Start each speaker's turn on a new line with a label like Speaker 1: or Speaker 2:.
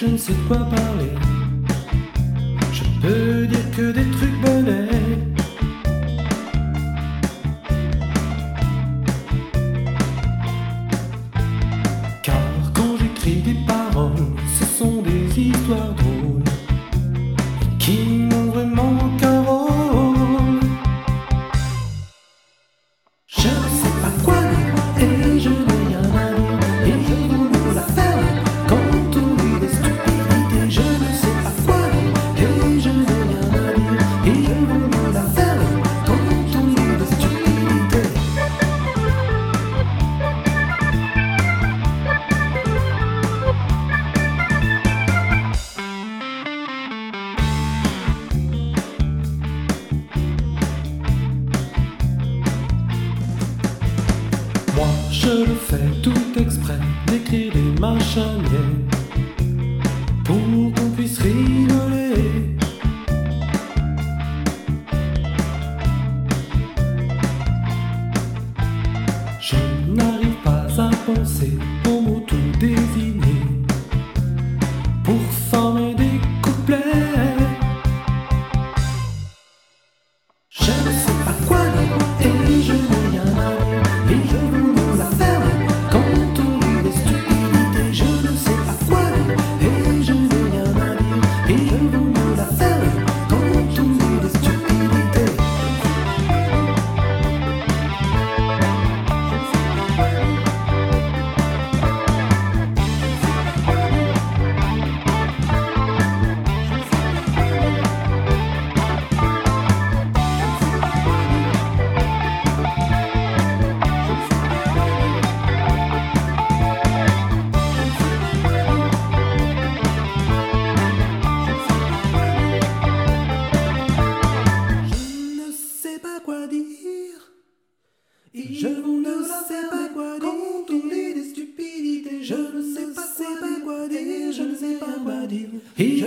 Speaker 1: je ne sais de quoi parler. Je peux dire que des trucs bonnets. Car quand j'écris des paroles, je le fais tout exprès d'écrire des machiniers pour qu'on puisse rigoler. Je n'arrive pas à penser je ne sais pas quoi dire. Quand on dit des stupidités, je ne sais pas quoi dire. Je ne sais pas quoi dire. Et je